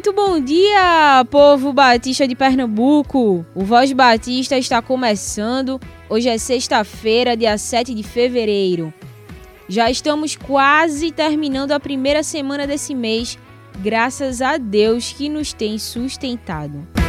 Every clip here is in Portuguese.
muito bom dia, povo batista de Pernambuco! O Voz Batista está começando. Hoje é sexta-feira, dia 7 de fevereiro. Já estamos quase terminando a primeira semana desse mês, graças a Deus que nos tem sustentado.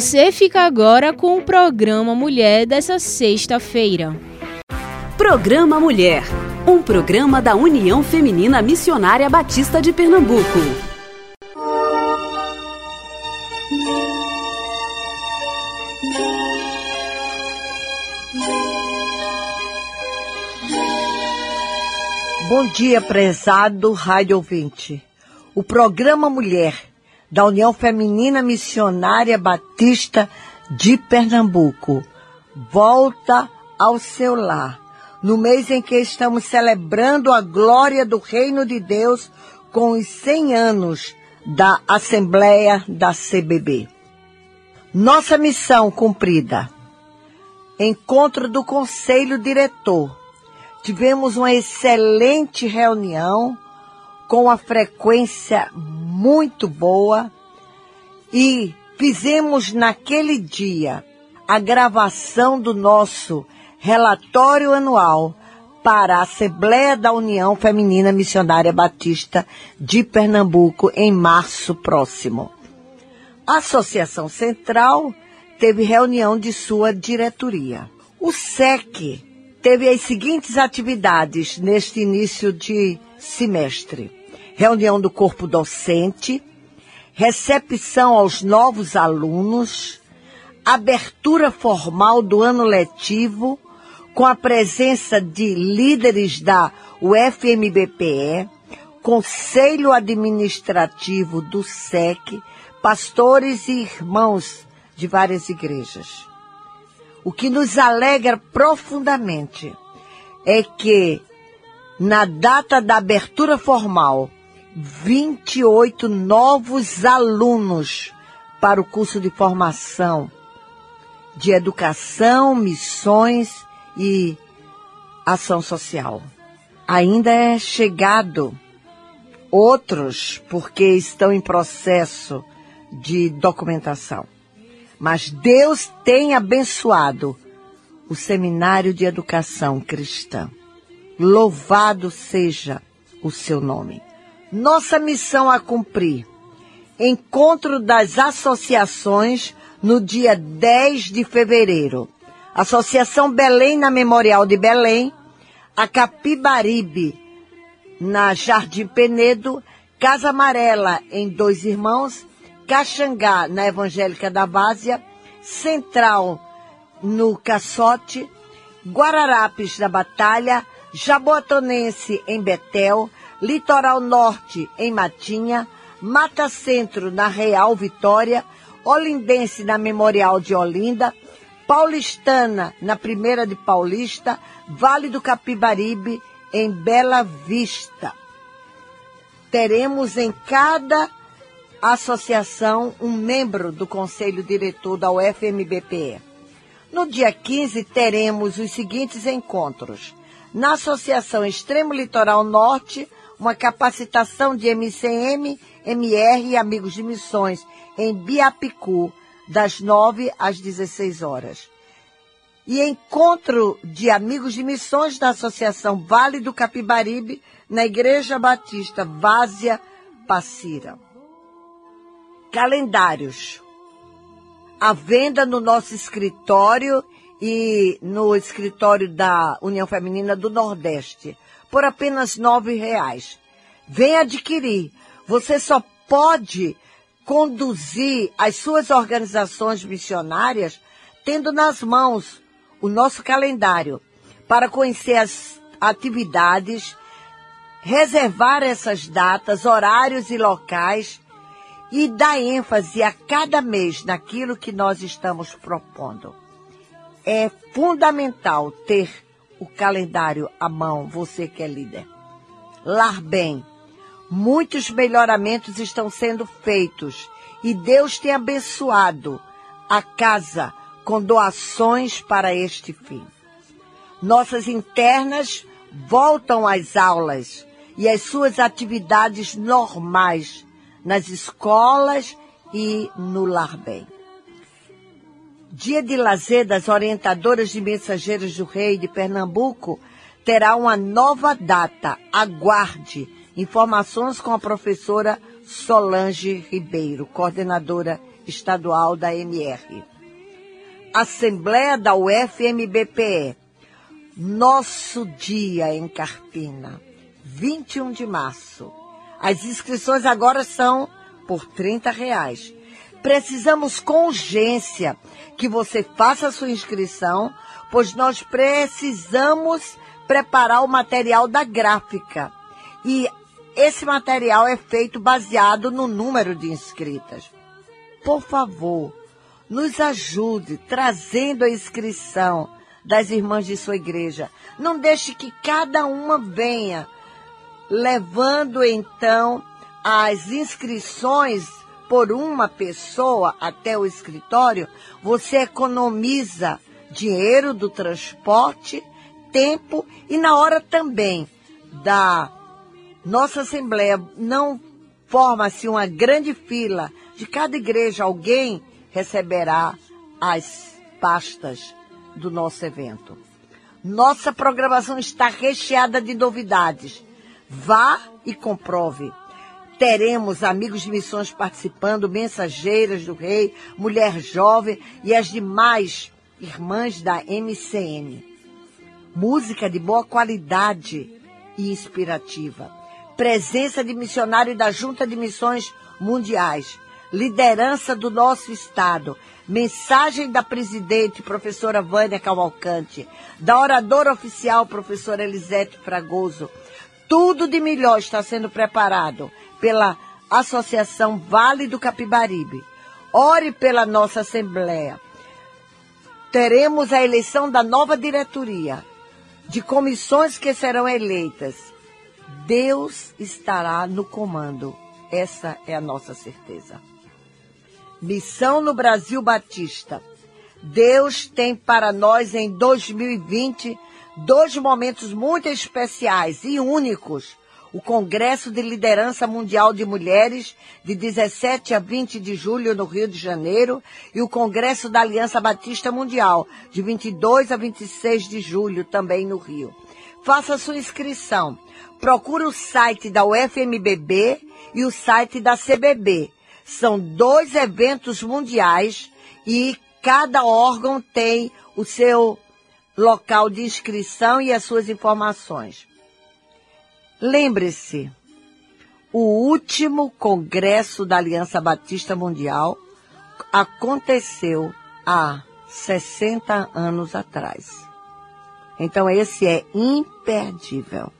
Você fica agora com o programa Mulher dessa sexta-feira. Programa Mulher, um programa da União Feminina Missionária Batista de Pernambuco. Bom dia, prezado rádio ouvinte. O programa Mulher da União Feminina Missionária Batista de Pernambuco volta ao seu lar no mês em que estamos celebrando a glória do Reino de Deus com os 100 anos da Assembleia da CBB. Nossa missão cumprida. Encontro do Conselho Diretor. Tivemos uma excelente reunião com a frequência muito boa e fizemos naquele dia a gravação do nosso relatório anual para a Assembleia da União Feminina Missionária Batista de Pernambuco em março próximo. A Associação Central teve reunião de sua diretoria. O SEC teve as seguintes atividades neste início de semestre: reunião do corpo docente, recepção aos novos alunos, abertura formal do ano letivo, com a presença de líderes da UFMBPE, Conselho Administrativo do SEC, pastores e irmãos de várias igrejas. O que nos alegra profundamente é que, na data da abertura formal, 28 novos alunos para o curso de formação de educação, missões e ação social. Ainda é chegado outros porque estão em processo de documentação. Mas Deus tem abençoado o Seminário de Educação Cristã. Louvado seja o seu nome. Nossa missão a cumprir. Encontro das associações no dia 10 de fevereiro. Associação Belém na Memorial de Belém, a Capibaribe na Jardim Penedo, Casa Amarela em Dois Irmãos, Caxangá na Evangélica da Várzea, Central no Caçote, Guararapes na Batalha, Jaboatonense em Betel, Litoral Norte em Matinha, Mata Centro na Real Vitória, Olindense na Memorial de Olinda, Paulistana, na Primeira de Paulista, Vale do Capibaribe, em Bela Vista. Teremos em cada associação um membro do Conselho Diretor da UFMBPE. No dia 15, teremos os seguintes encontros. Na Associação Extremo Litoral Norte, uma capacitação de MCM, MR e Amigos de Missões em Biapicu, das 9 às 16 horas. E encontro de amigos de missões da Associação Vale do Capibaribe, na Igreja Batista Várzea Passira. Calendários. A venda no nosso escritório e no escritório da União Feminina do Nordeste, por apenas nove reais. Vem adquirir. Você só pode conduzir as suas organizações missionárias tendo nas mãos o nosso calendário para conhecer as atividades, reservar essas datas, horários e locais e dar ênfase a cada mês naquilo que nós estamos propondo. É fundamental ter o calendário à mão, você que é líder. Lar bem, Muitos melhoramentos estão sendo feitos e Deus tem abençoado a casa com doações para este fim. Nossas internas voltam às aulas e às suas atividades normais nas escolas e no Lar Bem. Dia de lazer das orientadoras de mensageiros do Rei de Pernambuco terá uma nova data. Aguarde Informações com a professora Solange Ribeiro, coordenadora estadual da MR. Assembleia da UFMBPE. Nosso dia em Carpina, 21 de março. As inscrições agora são por 30 reais. Precisamos com urgência que você faça a sua inscrição, pois nós precisamos preparar o material da gráfica. E esse material é feito baseado no número de inscritas. Por favor, nos ajude trazendo a inscrição das irmãs de sua igreja. Não deixe que cada uma venha, levando então as inscrições por uma pessoa até o escritório, você economiza dinheiro do transporte, tempo e na hora também da nossa assembleia não forma-se uma grande fila de cada igreja, alguém receberá as pastas do nosso evento. Nossa programação está recheada de novidades. Vá e comprove. Teremos amigos de missões participando, mensageiras do rei, mulher jovem e as demais irmãs da MCM. Música de boa qualidade e inspirativa. Presença de missionário da Junta de Missões Mundiais. Liderança do nosso Estado. Mensagem da presidente, professora Vânia Cavalcante. Da oradora oficial, professora Elisete Fragoso. Tudo de melhor está sendo preparado pela Associação Vale do Capibaribe. Ore pela nossa Assembleia. Teremos a eleição da nova diretoria, de comissões que serão eleitas. Deus estará no comando. Essa é a nossa certeza. Missão no Brasil Batista. Deus tem para nós em 2020 dois momentos muito especiais e únicos o Congresso de Liderança Mundial de Mulheres, de 17 a 20 de julho no Rio de Janeiro, e o Congresso da Aliança Batista Mundial, de 22 a 26 de julho, também no Rio. Faça sua inscrição. Procure o site da UFMBB e o site da CBB. São dois eventos mundiais e cada órgão tem o seu local de inscrição e as suas informações. Lembre-se, o último congresso da Aliança Batista Mundial aconteceu há 60 anos atrás. Então esse é imperdível.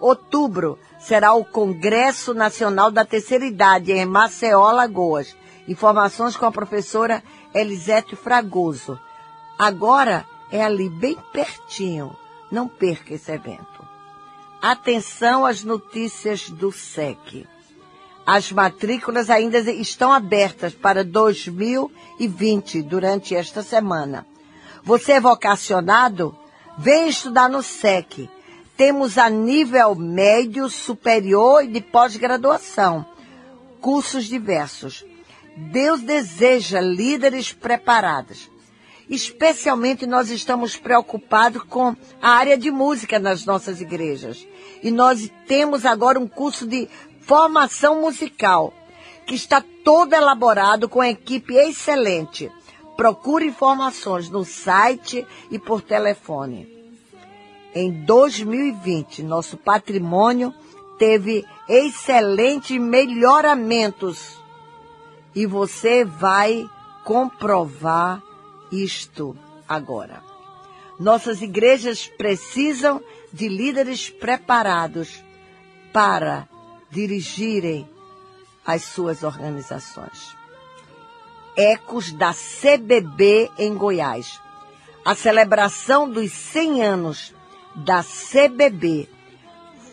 Outubro será o Congresso Nacional da Terceira Idade em Maceió, Lagoas. Informações com a professora Elisete Fragoso. Agora é ali bem pertinho. Não perca esse evento. Atenção às notícias do SEC. As matrículas ainda estão abertas para 2020 durante esta semana. Você é vocacionado? Vem estudar no SEC. Temos a nível médio, superior e de pós-graduação. Cursos diversos. Deus deseja líderes preparados Especialmente nós estamos preocupados com a área de música nas nossas igrejas. E nós temos agora um curso de formação musical, que está todo elaborado com equipe excelente. Procure informações no site e por telefone. Em 2020, nosso patrimônio teve excelentes melhoramentos. E você vai comprovar isto agora. Nossas igrejas precisam de líderes preparados para dirigirem as suas organizações. Ecos da CBB em Goiás. A celebração dos 100 anos da CBB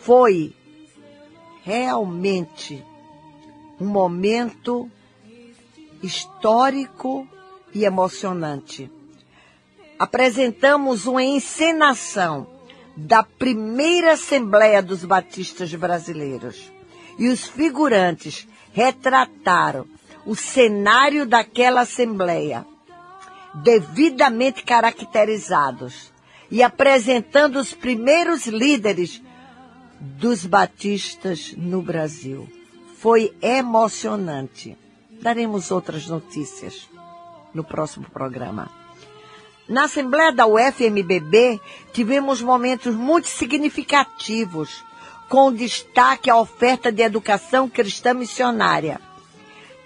foi realmente um momento histórico e emocionante. Apresentamos uma encenação da primeira Assembleia dos Batistas Brasileiros. E os figurantes retrataram o cenário daquela Assembleia, devidamente caracterizados, e apresentando os primeiros líderes dos batistas no Brasil. Foi emocionante. daremos outras notícias no próximo programa. Na Assembleia da UFMBB, tivemos momentos muito significativos, com destaque à oferta de educação cristã missionária.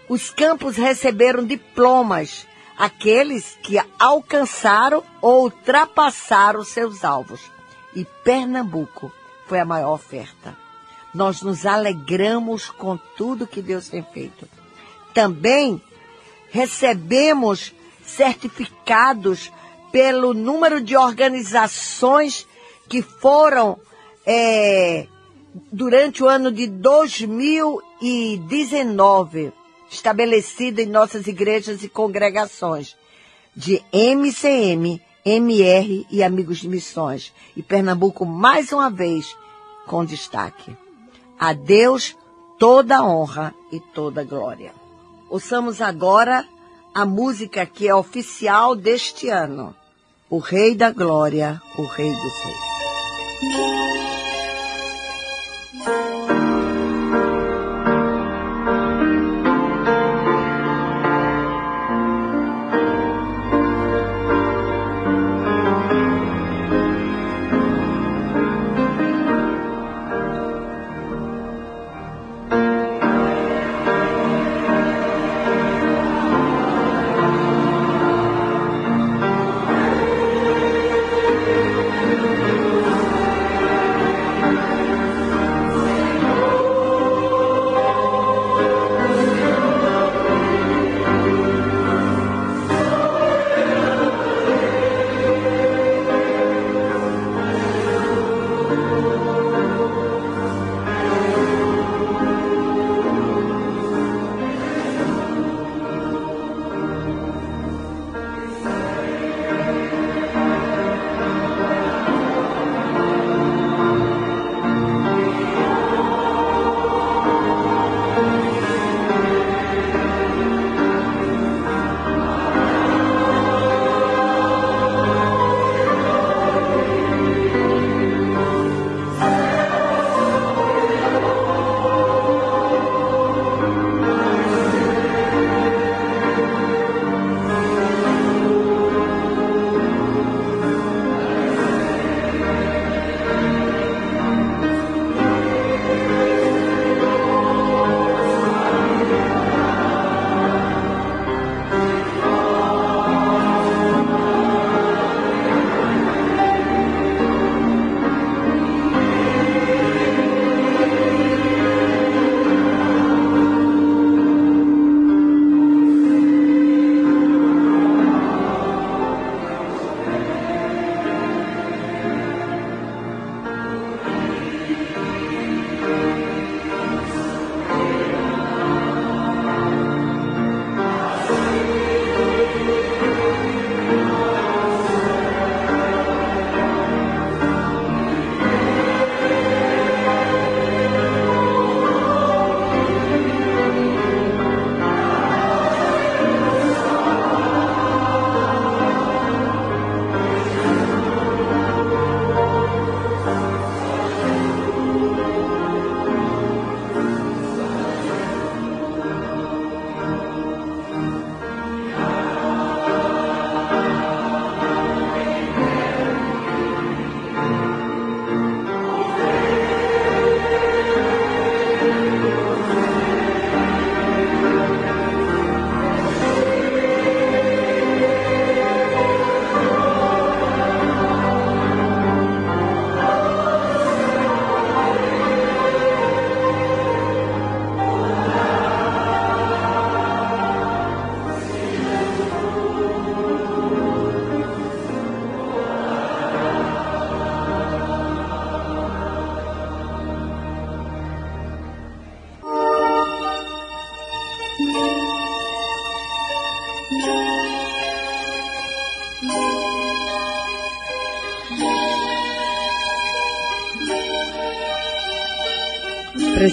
Os campos receberam diplomas, aqueles que alcançaram ou ultrapassaram seus alvos. E Pernambuco foi a maior oferta. Nós nos alegramos com tudo que Deus tem feito. Também recebemos certificados pelo número de organizações que foram é, durante o ano de 2019 estabelecidas em nossas igrejas e congregações de MCM, MR e Amigos de Missões. E Pernambuco, mais uma vez, com destaque. A Deus toda honra e toda glória. Ouçamos agora a música que é oficial deste ano. O Rei da Glória, o Rei dos Reis.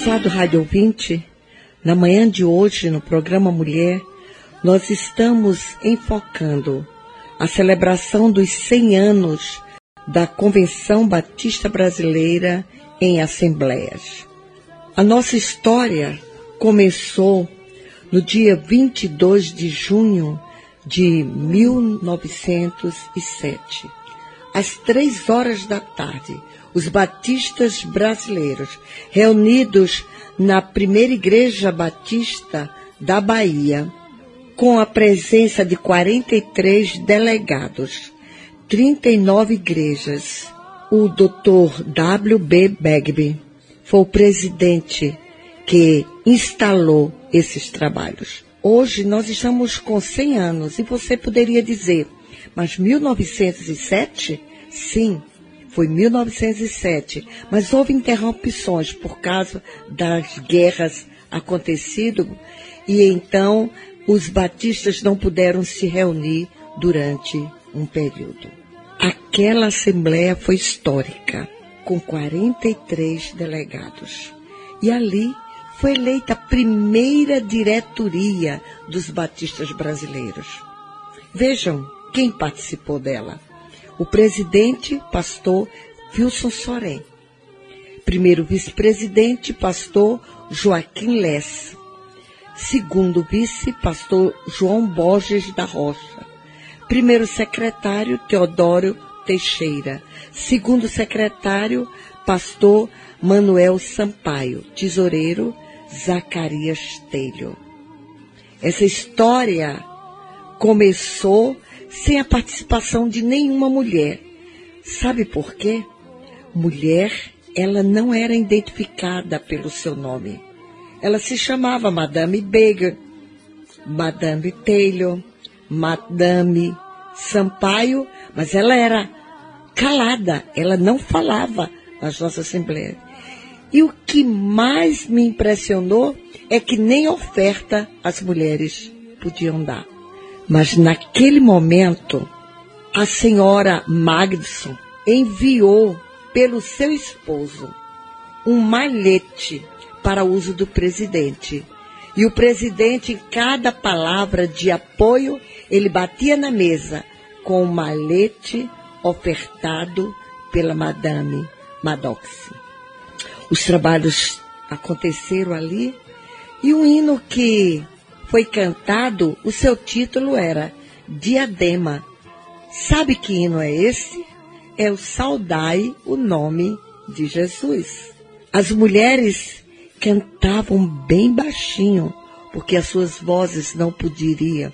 Prezado rádio ouvinte, na manhã de hoje, no programa Mulher, nós estamos enfocando a celebração dos 100 anos da Convenção Batista Brasileira em Assembleias. A nossa história começou no dia 22 de junho de 1907, às três horas da tarde, os batistas brasileiros, reunidos na primeira igreja batista da Bahia, com a presença de 43 delegados, 39 igrejas. O Dr. W. B. Bagby foi o presidente que instalou esses trabalhos. Hoje nós estamos com 100 anos e você poderia dizer, mas 1907? Sim, foi 1907, mas houve interrupções por causa das guerras acontecidas e então os batistas não puderam se reunir durante um período. Aquela assembleia foi histórica, com 43 delegados. E ali foi eleita a primeira diretoria dos batistas brasileiros. Vejam quem participou dela o presidente, pastor Wilson Sorém. Primeiro vice-presidente, pastor Joaquim Lessa. Segundo vice, pastor João Borges da Rocha. Primeiro secretário, Teodoro Teixeira. Segundo secretário, pastor Manuel Sampaio. Tesoureiro, Zacarias Telho. Essa história começou sem a participação de nenhuma mulher. Sabe por quê? Mulher, ela não era identificada pelo seu nome. Ela se chamava Madame Baker, Madame Taylor, Madame Sampaio, mas ela era calada, ela não falava nas nossas assembleias. E o que mais me impressionou é que nem oferta as mulheres podiam dar. Mas naquele momento, a senhora Magdson enviou pelo seu esposo um malhete para uso do presidente. E o presidente, em cada palavra de apoio, ele batia na mesa com o malhete ofertado pela Madame Maddox. Os trabalhos aconteceram ali e o hino que foi cantado, o seu título era Diadema. Sabe que hino é esse? É o Saudai o nome de Jesus. As mulheres cantavam bem baixinho, porque as suas vozes não poderiam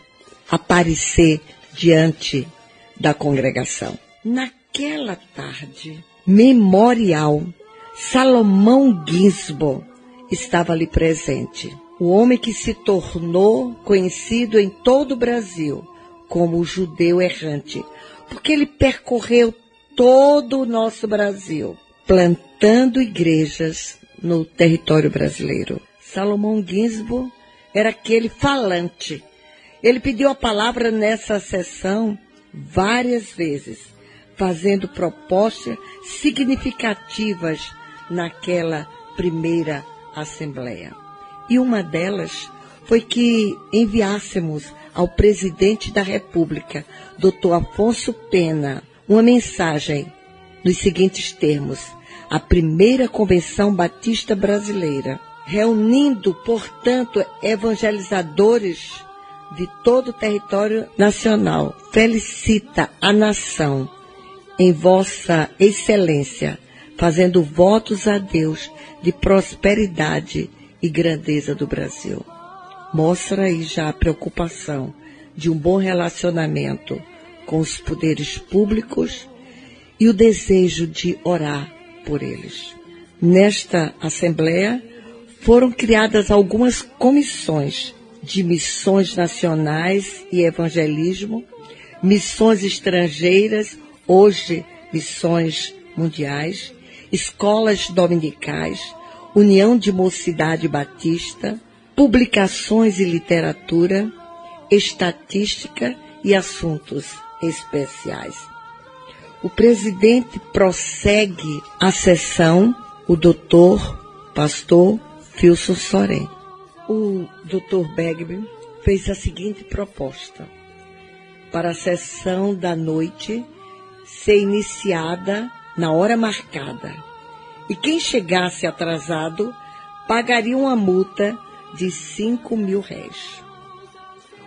aparecer diante da congregação. Naquela tarde memorial, Salomão Ginsbo estava ali presente o homem que se tornou conhecido em todo o Brasil como o judeu errante, porque ele percorreu todo o nosso Brasil, plantando igrejas no território brasileiro. Salomão Ginsburg era aquele falante. Ele pediu a palavra nessa sessão várias vezes, fazendo propostas significativas naquela primeira assembleia. E uma delas foi que enviássemos ao presidente da República, Dr. Afonso Pena, uma mensagem nos seguintes termos: a primeira convenção batista brasileira, reunindo, portanto, evangelizadores de todo o território nacional, felicita a nação em vossa excelência, fazendo votos a Deus de prosperidade e grandeza do Brasil. Mostra aí já a preocupação de um bom relacionamento com os poderes públicos e o desejo de orar por eles. Nesta Assembleia foram criadas algumas comissões de missões nacionais e evangelismo, missões estrangeiras, hoje missões mundiais, escolas dominicais, União de Mocidade Batista, publicações e literatura, estatística e assuntos especiais. O presidente prossegue a sessão, o doutor, pastor Filson Sorém. O doutor Begby fez a seguinte proposta para a sessão da noite ser iniciada na hora marcada e quem chegasse atrasado pagaria uma multa de 5 mil réis.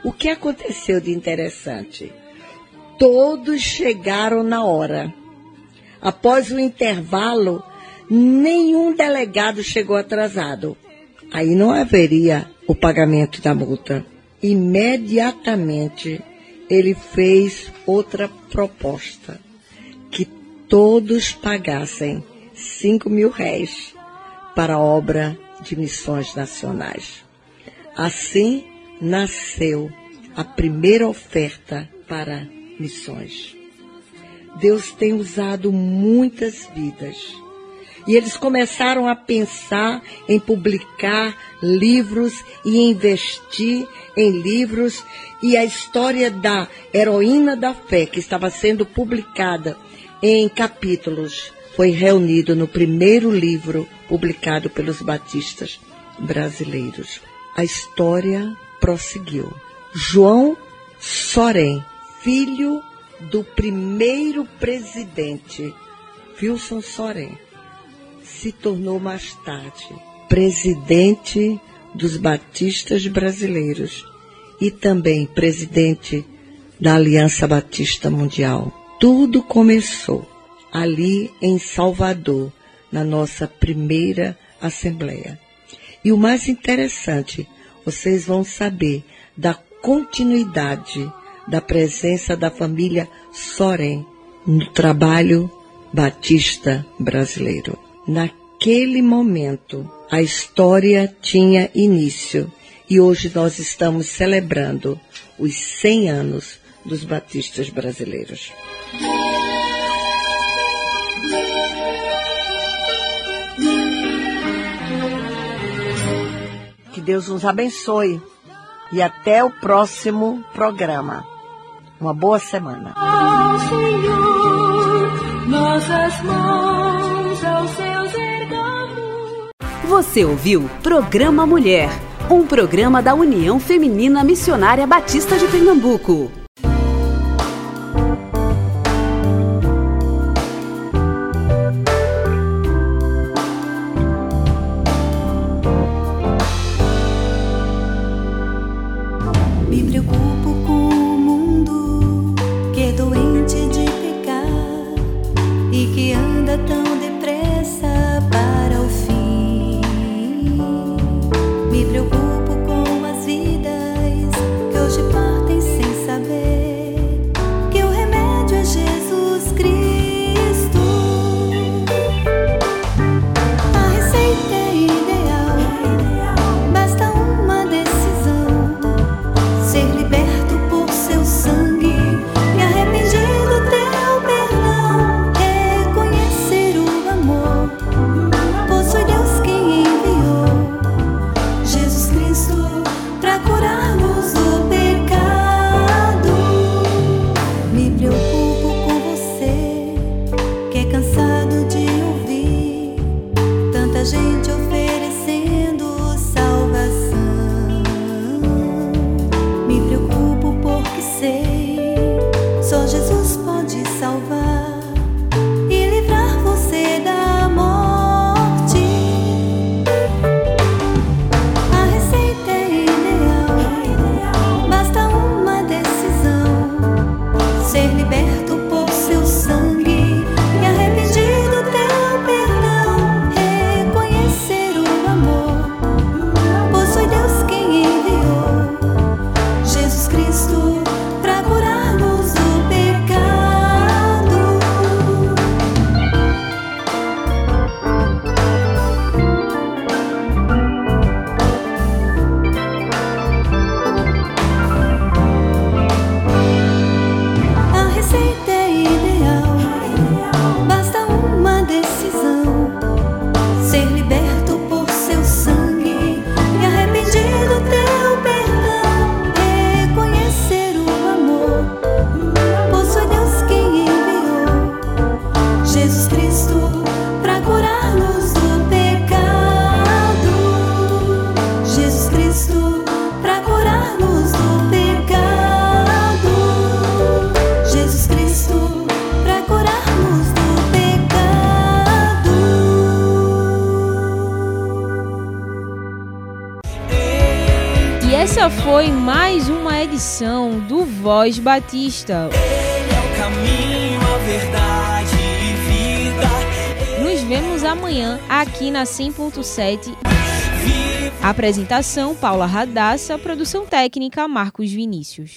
O que aconteceu de interessante? Todos chegaram na hora. Após o intervalo, nenhum delegado chegou atrasado. Aí não haveria o pagamento da multa. Imediatamente ele fez outra proposta: que todos pagassem 5 mil réis para a obra de missões nacionais. Assim nasceu a primeira oferta para missões. Deus tem usado muitas vidas. E eles começaram a pensar em publicar livros e investir em livros. E a história da heroína da fé, que estava sendo publicada em capítulos, foi reunido no primeiro livro publicado pelos batistas brasileiros. A história prosseguiu. João Sorém, filho do primeiro presidente, Wilson Sorém, se tornou mais tarde presidente dos Batistas Brasileiros e também presidente da Aliança Batista Mundial. Tudo começou ali em Salvador, na nossa primeira Assembleia. E o mais interessante, vocês vão saber da continuidade da presença da família Sorém no trabalho batista brasileiro. Naquele momento, a história tinha início e hoje nós estamos celebrando os 100 anos dos batistas brasileiros. Que Deus nos abençoe e até o próximo programa. Uma boa semana. Ao Senhor, nossas mãos aos seus ergamos. Você ouviu Programa Mulher, um programa da União Feminina Missionária Batista de Pernambuco. Essa foi mais uma edição do Voz Batista. Ele é o caminho, a verdade e vida. Nos vemos amanhã aqui na 100.7. Apresentação Paula Radassa, produção técnica Marcos Vinícius.